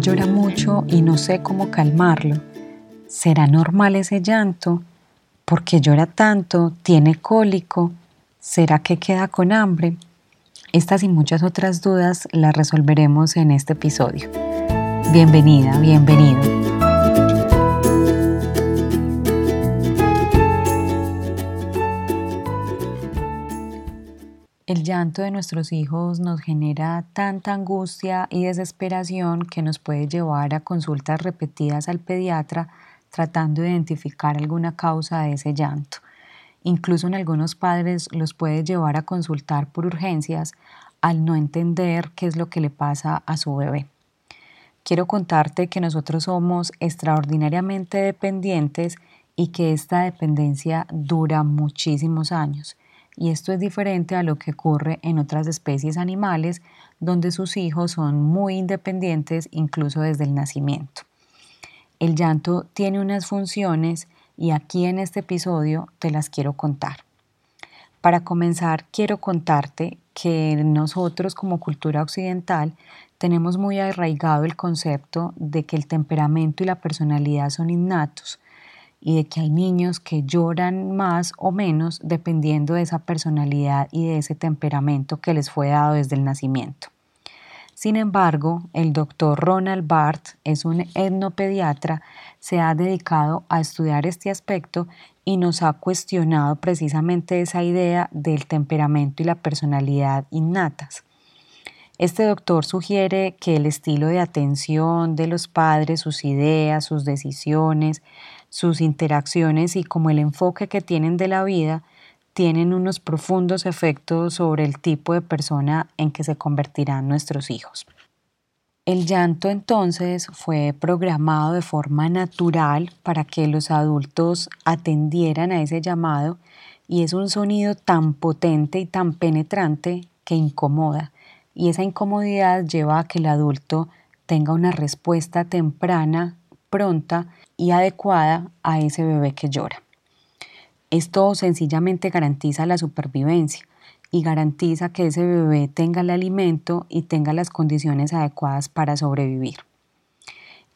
llora mucho y no sé cómo calmarlo. ¿Será normal ese llanto? ¿Por qué llora tanto? ¿Tiene cólico? ¿Será que queda con hambre? Estas y muchas otras dudas las resolveremos en este episodio. Bienvenida, bienvenido. El llanto de nuestros hijos nos genera tanta angustia y desesperación que nos puede llevar a consultas repetidas al pediatra tratando de identificar alguna causa de ese llanto. Incluso en algunos padres los puede llevar a consultar por urgencias al no entender qué es lo que le pasa a su bebé. Quiero contarte que nosotros somos extraordinariamente dependientes y que esta dependencia dura muchísimos años y esto es diferente a lo que ocurre en otras especies animales donde sus hijos son muy independientes incluso desde el nacimiento. El llanto tiene unas funciones y aquí en este episodio te las quiero contar. Para comenzar, quiero contarte que nosotros como cultura occidental tenemos muy arraigado el concepto de que el temperamento y la personalidad son innatos, y de que hay niños que lloran más o menos dependiendo de esa personalidad y de ese temperamento que les fue dado desde el nacimiento. Sin embargo, el doctor Ronald Barth es un etnopediatra, se ha dedicado a estudiar este aspecto y nos ha cuestionado precisamente esa idea del temperamento y la personalidad innatas. Este doctor sugiere que el estilo de atención de los padres, sus ideas, sus decisiones, sus interacciones y como el enfoque que tienen de la vida tienen unos profundos efectos sobre el tipo de persona en que se convertirán nuestros hijos. El llanto entonces fue programado de forma natural para que los adultos atendieran a ese llamado y es un sonido tan potente y tan penetrante que incomoda y esa incomodidad lleva a que el adulto tenga una respuesta temprana, pronta y adecuada a ese bebé que llora. Esto sencillamente garantiza la supervivencia y garantiza que ese bebé tenga el alimento y tenga las condiciones adecuadas para sobrevivir.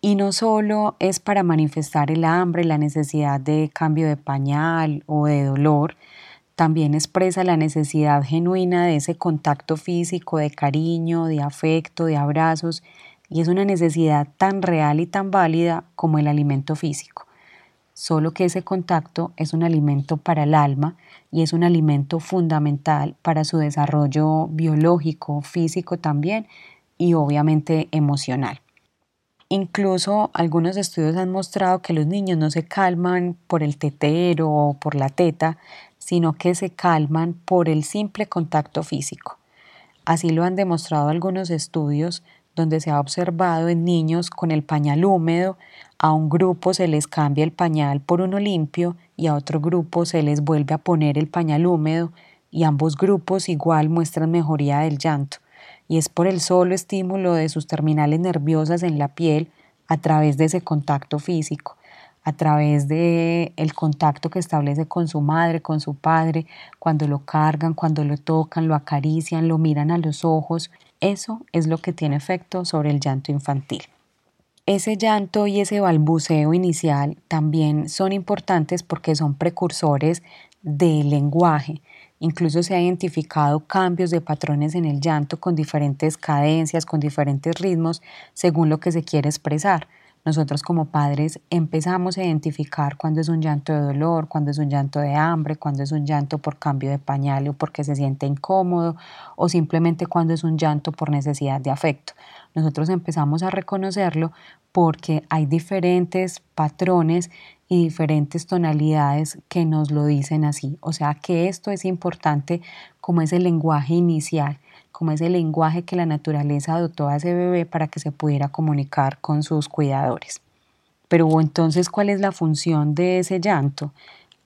Y no solo es para manifestar el hambre, la necesidad de cambio de pañal o de dolor, también expresa la necesidad genuina de ese contacto físico, de cariño, de afecto, de abrazos y es una necesidad tan real y tan válida como el alimento físico. Solo que ese contacto es un alimento para el alma y es un alimento fundamental para su desarrollo biológico, físico también y obviamente emocional. Incluso algunos estudios han mostrado que los niños no se calman por el tetero o por la teta, sino que se calman por el simple contacto físico. Así lo han demostrado algunos estudios donde se ha observado en niños con el pañal húmedo, a un grupo se les cambia el pañal por uno limpio y a otro grupo se les vuelve a poner el pañal húmedo y ambos grupos igual muestran mejoría del llanto. Y es por el solo estímulo de sus terminales nerviosas en la piel a través de ese contacto físico a través de el contacto que establece con su madre, con su padre, cuando lo cargan, cuando lo tocan, lo acarician, lo miran a los ojos, eso es lo que tiene efecto sobre el llanto infantil. Ese llanto y ese balbuceo inicial también son importantes porque son precursores del lenguaje. Incluso se ha identificado cambios de patrones en el llanto con diferentes cadencias, con diferentes ritmos, según lo que se quiere expresar. Nosotros como padres empezamos a identificar cuando es un llanto de dolor, cuando es un llanto de hambre, cuando es un llanto por cambio de pañal o porque se siente incómodo o simplemente cuando es un llanto por necesidad de afecto. Nosotros empezamos a reconocerlo porque hay diferentes patrones y diferentes tonalidades que nos lo dicen así. O sea que esto es importante como es el lenguaje inicial como ese lenguaje que la naturaleza adoptó a ese bebé para que se pudiera comunicar con sus cuidadores. Pero entonces, ¿cuál es la función de ese llanto?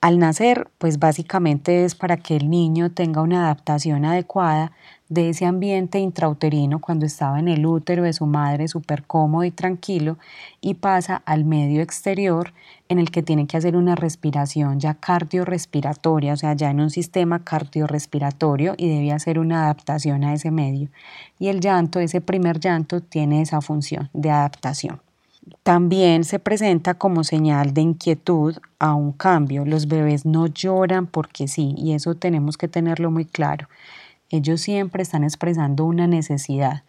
Al nacer, pues básicamente es para que el niño tenga una adaptación adecuada de ese ambiente intrauterino cuando estaba en el útero de su madre súper cómodo y tranquilo y pasa al medio exterior en el que tiene que hacer una respiración ya cardiorrespiratoria, o sea, ya en un sistema cardiorrespiratorio y debe hacer una adaptación a ese medio. Y el llanto, ese primer llanto, tiene esa función de adaptación. También se presenta como señal de inquietud a un cambio. Los bebés no lloran porque sí, y eso tenemos que tenerlo muy claro. Ellos siempre están expresando una necesidad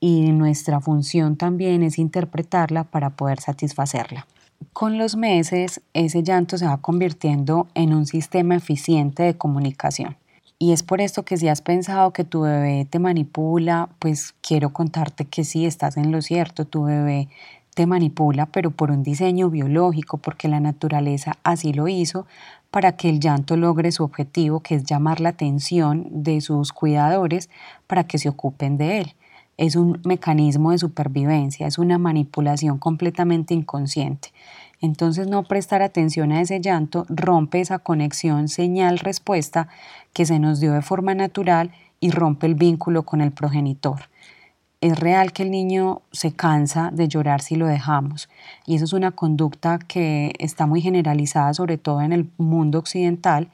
y nuestra función también es interpretarla para poder satisfacerla. Con los meses, ese llanto se va convirtiendo en un sistema eficiente de comunicación. Y es por esto que si has pensado que tu bebé te manipula, pues quiero contarte que sí, estás en lo cierto, tu bebé te manipula, pero por un diseño biológico, porque la naturaleza así lo hizo, para que el llanto logre su objetivo, que es llamar la atención de sus cuidadores para que se ocupen de él. Es un mecanismo de supervivencia, es una manipulación completamente inconsciente. Entonces no prestar atención a ese llanto rompe esa conexión señal-respuesta que se nos dio de forma natural y rompe el vínculo con el progenitor es real que el niño se cansa de llorar si lo dejamos. Y eso es una conducta que está muy generalizada sobre todo en el mundo occidental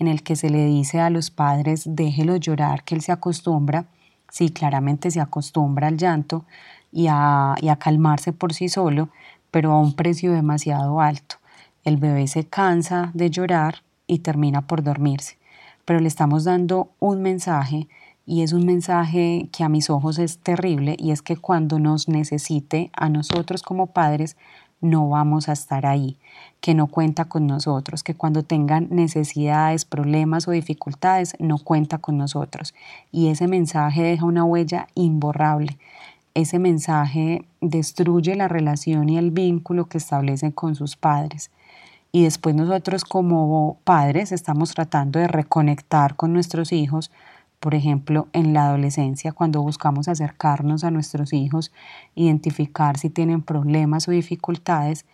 en el que se le dice a los padres déjelo llorar que él se acostumbra, sí claramente se acostumbra al llanto y a, y a calmarse por sí solo, pero a un precio demasiado alto. El bebé se cansa de llorar y termina por dormirse, pero le estamos dando un mensaje y es un mensaje que a mis ojos es terrible y es que cuando nos necesite a nosotros como padres no vamos a estar ahí, que no cuenta con nosotros, que cuando tengan necesidades, problemas o dificultades no cuenta con nosotros. Y ese mensaje deja una huella imborrable. Ese mensaje destruye la relación y el vínculo que establecen con sus padres. Y después nosotros como padres estamos tratando de reconectar con nuestros hijos por ejemplo, en la adolescencia, cuando buscamos acercarnos a nuestros hijos, identificar si tienen problemas o dificultades,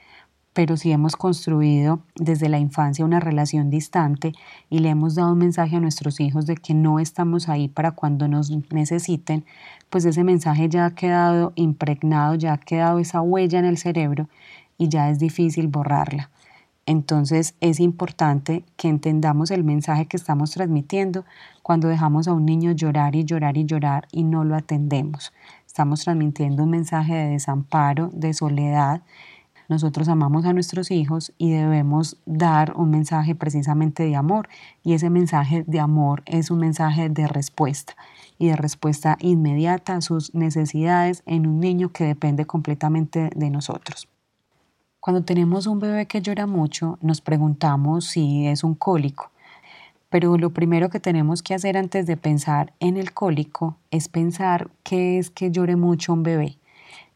pero si hemos construido desde la infancia una relación distante y le hemos dado un mensaje a nuestros hijos de que no estamos ahí para cuando nos necesiten, pues ese mensaje ya ha quedado impregnado, ya ha quedado esa huella en el cerebro y ya es difícil borrarla. Entonces es importante que entendamos el mensaje que estamos transmitiendo cuando dejamos a un niño llorar y llorar y llorar y no lo atendemos. Estamos transmitiendo un mensaje de desamparo, de soledad. Nosotros amamos a nuestros hijos y debemos dar un mensaje precisamente de amor. Y ese mensaje de amor es un mensaje de respuesta y de respuesta inmediata a sus necesidades en un niño que depende completamente de nosotros. Cuando tenemos un bebé que llora mucho, nos preguntamos si es un cólico. Pero lo primero que tenemos que hacer antes de pensar en el cólico es pensar qué es que llore mucho un bebé.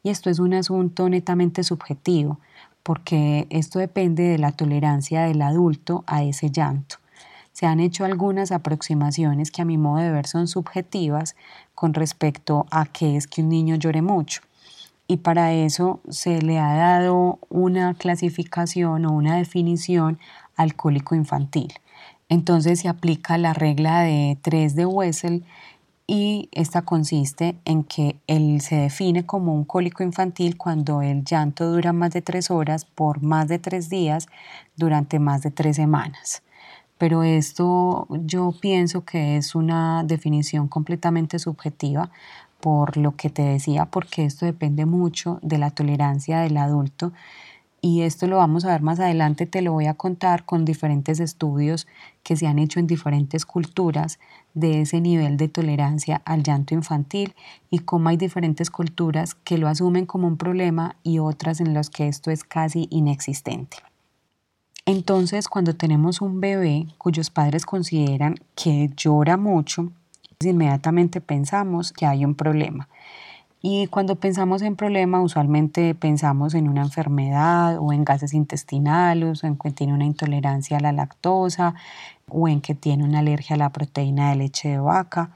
Y esto es un asunto netamente subjetivo, porque esto depende de la tolerancia del adulto a ese llanto. Se han hecho algunas aproximaciones que a mi modo de ver son subjetivas con respecto a qué es que un niño llore mucho y para eso se le ha dado una clasificación o una definición alcohólico infantil. Entonces se aplica la regla de 3 de Wessel y esta consiste en que él se define como un cólico infantil cuando el llanto dura más de 3 horas por más de 3 días durante más de 3 semanas. Pero esto yo pienso que es una definición completamente subjetiva por lo que te decía, porque esto depende mucho de la tolerancia del adulto y esto lo vamos a ver más adelante, te lo voy a contar con diferentes estudios que se han hecho en diferentes culturas de ese nivel de tolerancia al llanto infantil y cómo hay diferentes culturas que lo asumen como un problema y otras en las que esto es casi inexistente. Entonces, cuando tenemos un bebé cuyos padres consideran que llora mucho, inmediatamente pensamos que hay un problema. Y cuando pensamos en problema, usualmente pensamos en una enfermedad o en gases intestinales o en que tiene una intolerancia a la lactosa o en que tiene una alergia a la proteína de leche de vaca.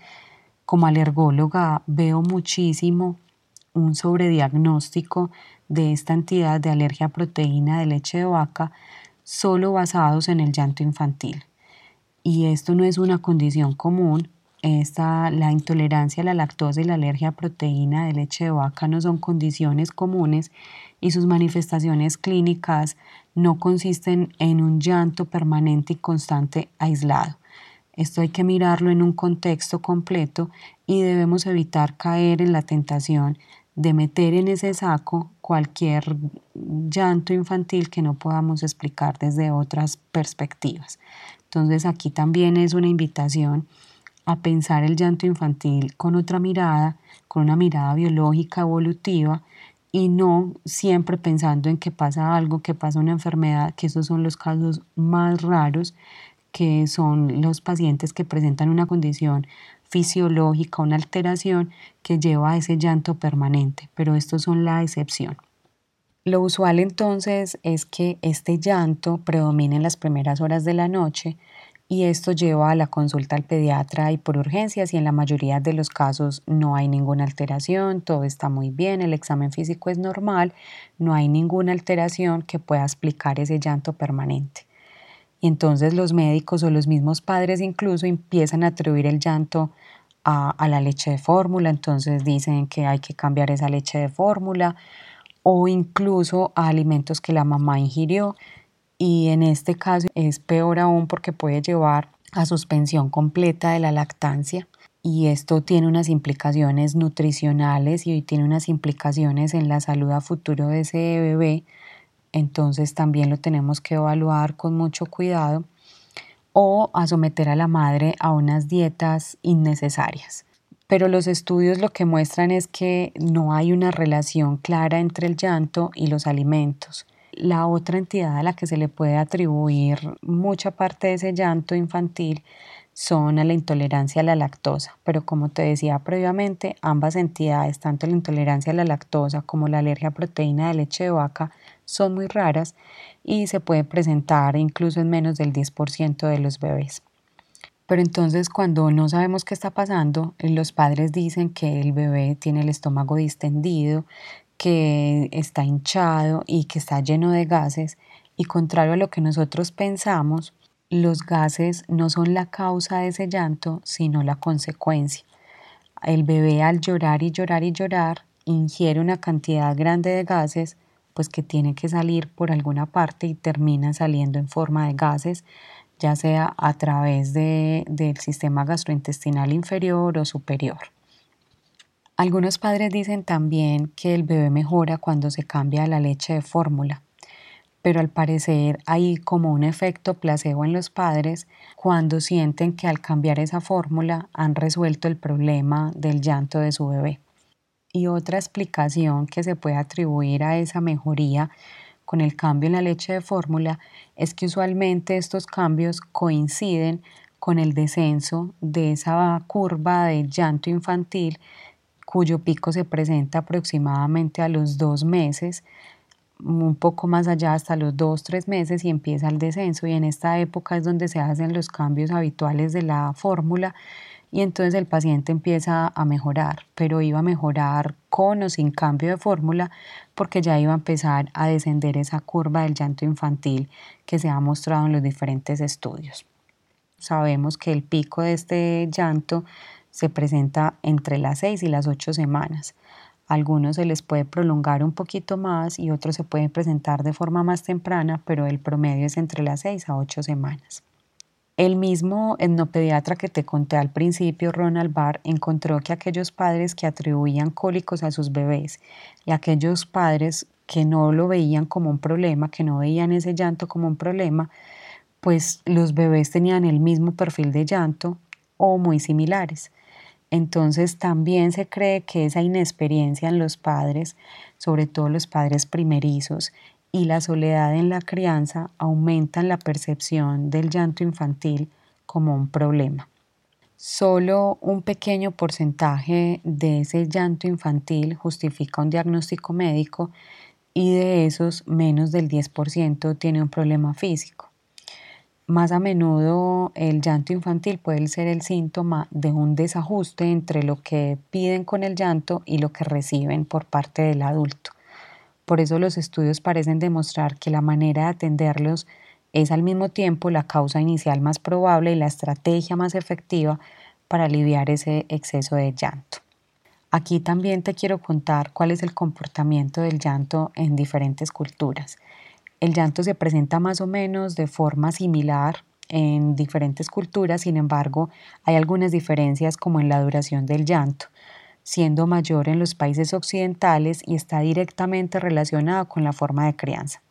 Como alergóloga veo muchísimo un sobrediagnóstico de esta entidad de alergia a proteína de leche de vaca solo basados en el llanto infantil. Y esto no es una condición común, esta, la intolerancia a la lactosa y la alergia a proteína de leche de vaca no son condiciones comunes y sus manifestaciones clínicas no consisten en un llanto permanente y constante aislado. Esto hay que mirarlo en un contexto completo y debemos evitar caer en la tentación de meter en ese saco cualquier llanto infantil que no podamos explicar desde otras perspectivas. Entonces aquí también es una invitación a pensar el llanto infantil con otra mirada, con una mirada biológica evolutiva y no siempre pensando en que pasa algo, que pasa una enfermedad, que esos son los casos más raros, que son los pacientes que presentan una condición fisiológica, una alteración que lleva a ese llanto permanente, pero estos son la excepción. Lo usual entonces es que este llanto predomine en las primeras horas de la noche y esto lleva a la consulta al pediatra y por urgencias y en la mayoría de los casos no hay ninguna alteración, todo está muy bien, el examen físico es normal, no hay ninguna alteración que pueda explicar ese llanto permanente. Y entonces los médicos o los mismos padres incluso empiezan a atribuir el llanto a, a la leche de fórmula, entonces dicen que hay que cambiar esa leche de fórmula o incluso a alimentos que la mamá ingirió y en este caso es peor aún porque puede llevar a suspensión completa de la lactancia y esto tiene unas implicaciones nutricionales y tiene unas implicaciones en la salud a futuro de ese bebé, entonces también lo tenemos que evaluar con mucho cuidado o a someter a la madre a unas dietas innecesarias. Pero los estudios lo que muestran es que no hay una relación clara entre el llanto y los alimentos la otra entidad a la que se le puede atribuir mucha parte de ese llanto infantil son a la intolerancia a la lactosa, pero como te decía previamente, ambas entidades, tanto la intolerancia a la lactosa como la alergia a proteína de leche de vaca, son muy raras y se puede presentar incluso en menos del 10% de los bebés. Pero entonces cuando no sabemos qué está pasando, los padres dicen que el bebé tiene el estómago distendido, que está hinchado y que está lleno de gases y contrario a lo que nosotros pensamos, los gases no son la causa de ese llanto, sino la consecuencia. El bebé al llorar y llorar y llorar ingiere una cantidad grande de gases, pues que tiene que salir por alguna parte y termina saliendo en forma de gases, ya sea a través de, del sistema gastrointestinal inferior o superior. Algunos padres dicen también que el bebé mejora cuando se cambia la leche de fórmula, pero al parecer hay como un efecto placebo en los padres cuando sienten que al cambiar esa fórmula han resuelto el problema del llanto de su bebé. Y otra explicación que se puede atribuir a esa mejoría con el cambio en la leche de fórmula es que usualmente estos cambios coinciden con el descenso de esa curva de llanto infantil cuyo pico se presenta aproximadamente a los dos meses, un poco más allá hasta los dos, tres meses y empieza el descenso y en esta época es donde se hacen los cambios habituales de la fórmula y entonces el paciente empieza a mejorar, pero iba a mejorar con o sin cambio de fórmula porque ya iba a empezar a descender esa curva del llanto infantil que se ha mostrado en los diferentes estudios. Sabemos que el pico de este llanto se presenta entre las 6 y las 8 semanas. algunos se les puede prolongar un poquito más y otros se pueden presentar de forma más temprana, pero el promedio es entre las 6 a 8 semanas. El mismo etnopediatra que te conté al principio, Ronald Barr, encontró que aquellos padres que atribuían cólicos a sus bebés y aquellos padres que no lo veían como un problema, que no veían ese llanto como un problema, pues los bebés tenían el mismo perfil de llanto o muy similares. Entonces también se cree que esa inexperiencia en los padres, sobre todo los padres primerizos, y la soledad en la crianza aumentan la percepción del llanto infantil como un problema. Solo un pequeño porcentaje de ese llanto infantil justifica un diagnóstico médico y de esos menos del 10% tiene un problema físico. Más a menudo el llanto infantil puede ser el síntoma de un desajuste entre lo que piden con el llanto y lo que reciben por parte del adulto. Por eso los estudios parecen demostrar que la manera de atenderlos es al mismo tiempo la causa inicial más probable y la estrategia más efectiva para aliviar ese exceso de llanto. Aquí también te quiero contar cuál es el comportamiento del llanto en diferentes culturas. El llanto se presenta más o menos de forma similar en diferentes culturas, sin embargo, hay algunas diferencias como en la duración del llanto, siendo mayor en los países occidentales y está directamente relacionado con la forma de crianza.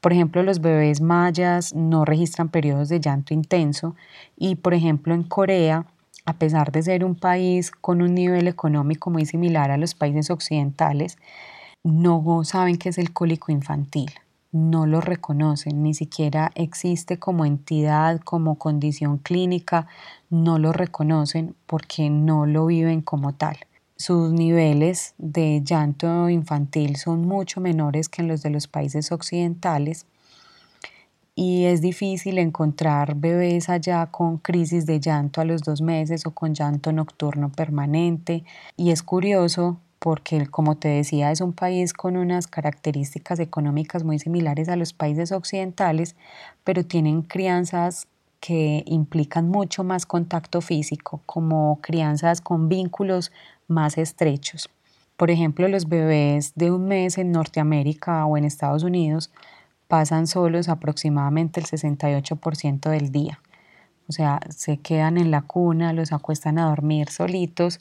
Por ejemplo, los bebés mayas no registran periodos de llanto intenso y, por ejemplo, en Corea a pesar de ser un país con un nivel económico muy similar a los países occidentales, no saben qué es el cólico infantil, no lo reconocen, ni siquiera existe como entidad, como condición clínica, no lo reconocen porque no lo viven como tal. Sus niveles de llanto infantil son mucho menores que en los de los países occidentales y es difícil encontrar bebés allá con crisis de llanto a los dos meses o con llanto nocturno permanente. Y es curioso porque, como te decía, es un país con unas características económicas muy similares a los países occidentales, pero tienen crianzas que implican mucho más contacto físico, como crianzas con vínculos más estrechos. Por ejemplo, los bebés de un mes en Norteamérica o en Estados Unidos pasan solos aproximadamente el 68% del día. O sea, se quedan en la cuna, los acuestan a dormir solitos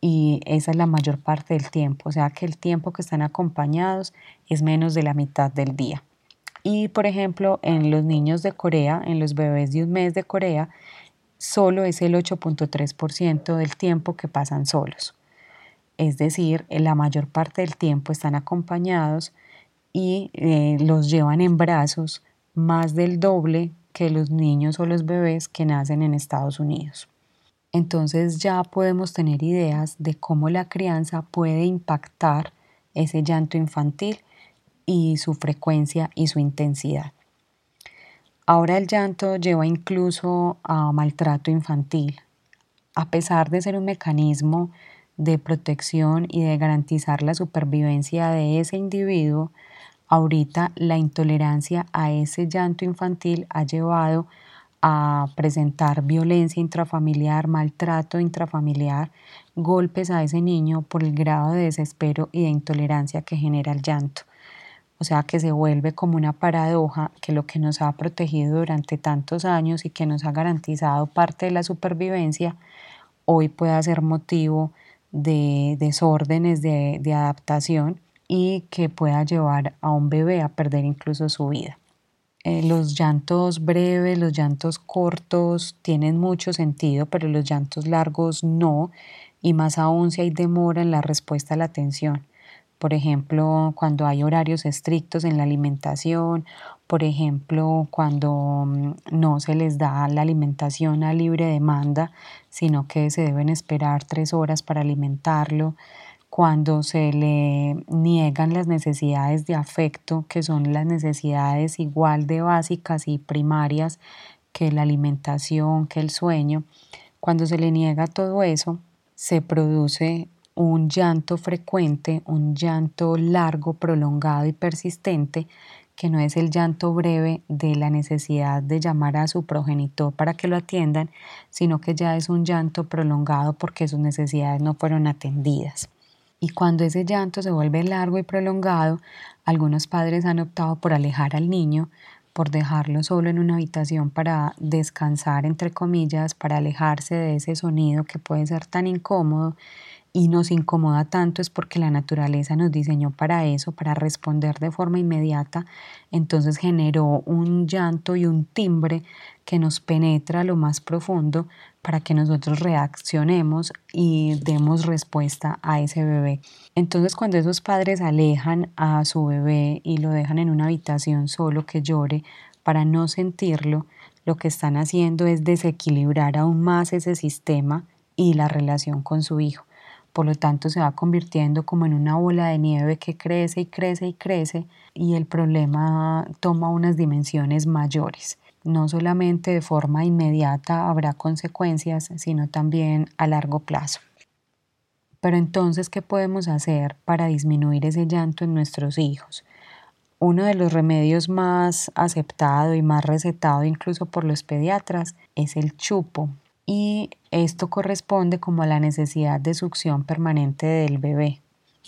y esa es la mayor parte del tiempo. O sea que el tiempo que están acompañados es menos de la mitad del día. Y por ejemplo, en los niños de Corea, en los bebés de un mes de Corea, solo es el 8.3% del tiempo que pasan solos. Es decir, la mayor parte del tiempo están acompañados y eh, los llevan en brazos más del doble que los niños o los bebés que nacen en Estados Unidos. Entonces ya podemos tener ideas de cómo la crianza puede impactar ese llanto infantil y su frecuencia y su intensidad. Ahora el llanto lleva incluso a maltrato infantil. A pesar de ser un mecanismo de protección y de garantizar la supervivencia de ese individuo, Ahorita la intolerancia a ese llanto infantil ha llevado a presentar violencia intrafamiliar, maltrato intrafamiliar, golpes a ese niño por el grado de desespero y de intolerancia que genera el llanto. O sea que se vuelve como una paradoja que lo que nos ha protegido durante tantos años y que nos ha garantizado parte de la supervivencia, hoy pueda ser motivo de desórdenes de, de adaptación y que pueda llevar a un bebé a perder incluso su vida. Eh, los llantos breves, los llantos cortos tienen mucho sentido, pero los llantos largos no, y más aún si hay demora en la respuesta a la atención. Por ejemplo, cuando hay horarios estrictos en la alimentación, por ejemplo, cuando mm, no se les da la alimentación a libre demanda, sino que se deben esperar tres horas para alimentarlo, cuando se le niegan las necesidades de afecto, que son las necesidades igual de básicas y primarias que la alimentación, que el sueño, cuando se le niega todo eso, se produce un llanto frecuente, un llanto largo, prolongado y persistente, que no es el llanto breve de la necesidad de llamar a su progenitor para que lo atiendan, sino que ya es un llanto prolongado porque sus necesidades no fueron atendidas. Y cuando ese llanto se vuelve largo y prolongado, algunos padres han optado por alejar al niño, por dejarlo solo en una habitación para descansar, entre comillas, para alejarse de ese sonido que puede ser tan incómodo y nos incomoda tanto es porque la naturaleza nos diseñó para eso, para responder de forma inmediata. Entonces generó un llanto y un timbre que nos penetra lo más profundo para que nosotros reaccionemos y demos respuesta a ese bebé. Entonces cuando esos padres alejan a su bebé y lo dejan en una habitación solo que llore para no sentirlo, lo que están haciendo es desequilibrar aún más ese sistema y la relación con su hijo. Por lo tanto, se va convirtiendo como en una bola de nieve que crece y crece y crece y el problema toma unas dimensiones mayores. No solamente de forma inmediata habrá consecuencias, sino también a largo plazo. Pero entonces, ¿qué podemos hacer para disminuir ese llanto en nuestros hijos? Uno de los remedios más aceptado y más recetado incluso por los pediatras es el chupo. Y esto corresponde como a la necesidad de succión permanente del bebé.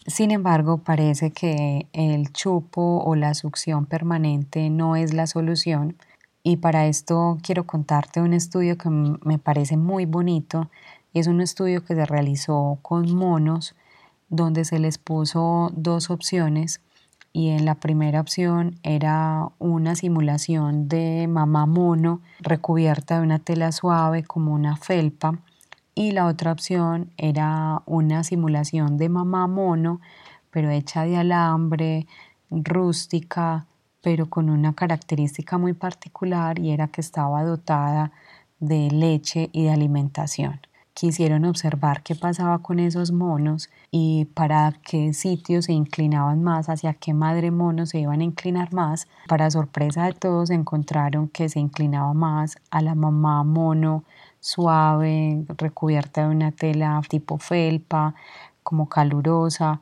Sin embargo, parece que el chupo o la succión permanente no es la solución y para esto quiero contarte un estudio que me parece muy bonito. Es un estudio que se realizó con monos donde se les puso dos opciones y en la primera opción era una simulación de mamá mono recubierta de una tela suave como una felpa y la otra opción era una simulación de mamá mono pero hecha de alambre, rústica, pero con una característica muy particular y era que estaba dotada de leche y de alimentación quisieron observar qué pasaba con esos monos y para qué sitios se inclinaban más, hacia qué madre mono se iban a inclinar más. Para sorpresa de todos encontraron que se inclinaba más a la mamá mono suave, recubierta de una tela tipo felpa, como calurosa.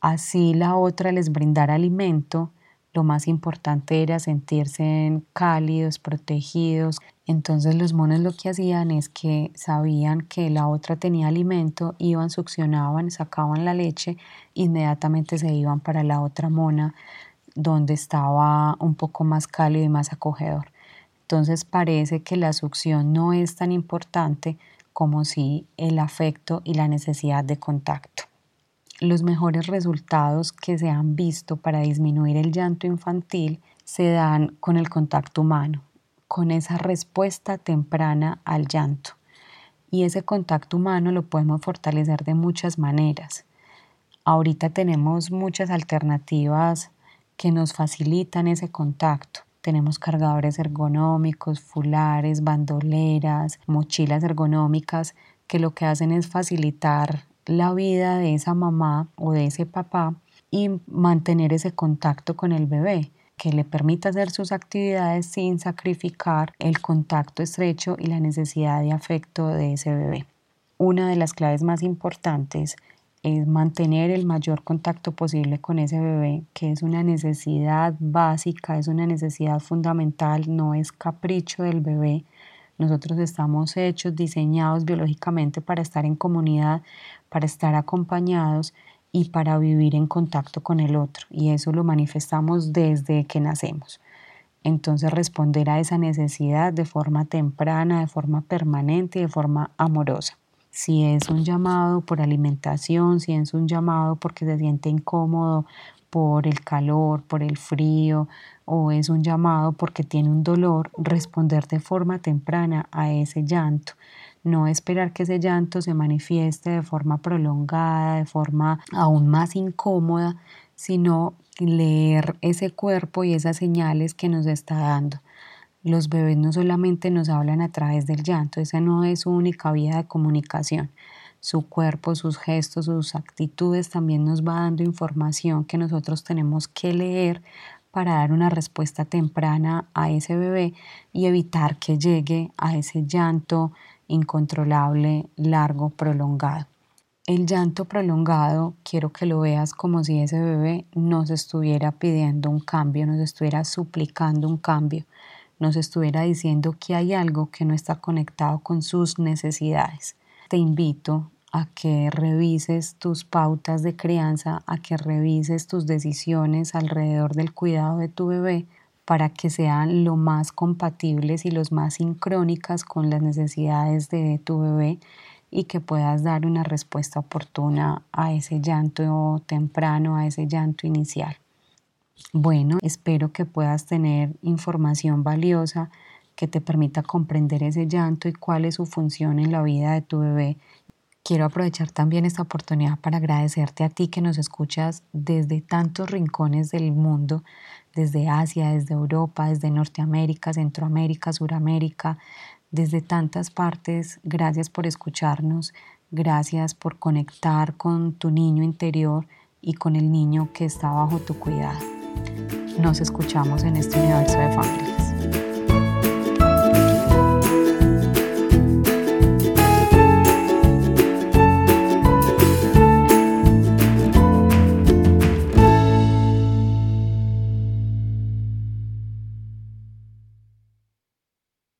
Así la otra les brindara alimento lo más importante era sentirse cálidos, protegidos. Entonces los monos lo que hacían es que sabían que la otra tenía alimento, iban, succionaban, sacaban la leche, inmediatamente se iban para la otra mona donde estaba un poco más cálido y más acogedor. Entonces parece que la succión no es tan importante como si el afecto y la necesidad de contacto los mejores resultados que se han visto para disminuir el llanto infantil se dan con el contacto humano, con esa respuesta temprana al llanto. Y ese contacto humano lo podemos fortalecer de muchas maneras. Ahorita tenemos muchas alternativas que nos facilitan ese contacto. Tenemos cargadores ergonómicos, fulares, bandoleras, mochilas ergonómicas que lo que hacen es facilitar la vida de esa mamá o de ese papá y mantener ese contacto con el bebé que le permita hacer sus actividades sin sacrificar el contacto estrecho y la necesidad de afecto de ese bebé. Una de las claves más importantes es mantener el mayor contacto posible con ese bebé, que es una necesidad básica, es una necesidad fundamental, no es capricho del bebé. Nosotros estamos hechos, diseñados biológicamente para estar en comunidad, para estar acompañados y para vivir en contacto con el otro. Y eso lo manifestamos desde que nacemos. Entonces responder a esa necesidad de forma temprana, de forma permanente y de forma amorosa. Si es un llamado por alimentación, si es un llamado porque se siente incómodo por el calor, por el frío, o es un llamado porque tiene un dolor, responder de forma temprana a ese llanto no esperar que ese llanto se manifieste de forma prolongada, de forma aún más incómoda, sino leer ese cuerpo y esas señales que nos está dando. Los bebés no solamente nos hablan a través del llanto, esa no es su única vía de comunicación. Su cuerpo, sus gestos, sus actitudes también nos va dando información que nosotros tenemos que leer para dar una respuesta temprana a ese bebé y evitar que llegue a ese llanto incontrolable, largo, prolongado. El llanto prolongado quiero que lo veas como si ese bebé nos estuviera pidiendo un cambio, nos estuviera suplicando un cambio, nos estuviera diciendo que hay algo que no está conectado con sus necesidades. Te invito a que revises tus pautas de crianza, a que revises tus decisiones alrededor del cuidado de tu bebé para que sean lo más compatibles y los más sincrónicas con las necesidades de tu bebé y que puedas dar una respuesta oportuna a ese llanto temprano, a ese llanto inicial. Bueno, espero que puedas tener información valiosa que te permita comprender ese llanto y cuál es su función en la vida de tu bebé. Quiero aprovechar también esta oportunidad para agradecerte a ti que nos escuchas desde tantos rincones del mundo, desde Asia, desde Europa, desde Norteamérica, Centroamérica, Suramérica, desde tantas partes. Gracias por escucharnos, gracias por conectar con tu niño interior y con el niño que está bajo tu cuidado. Nos escuchamos en este universo de familias.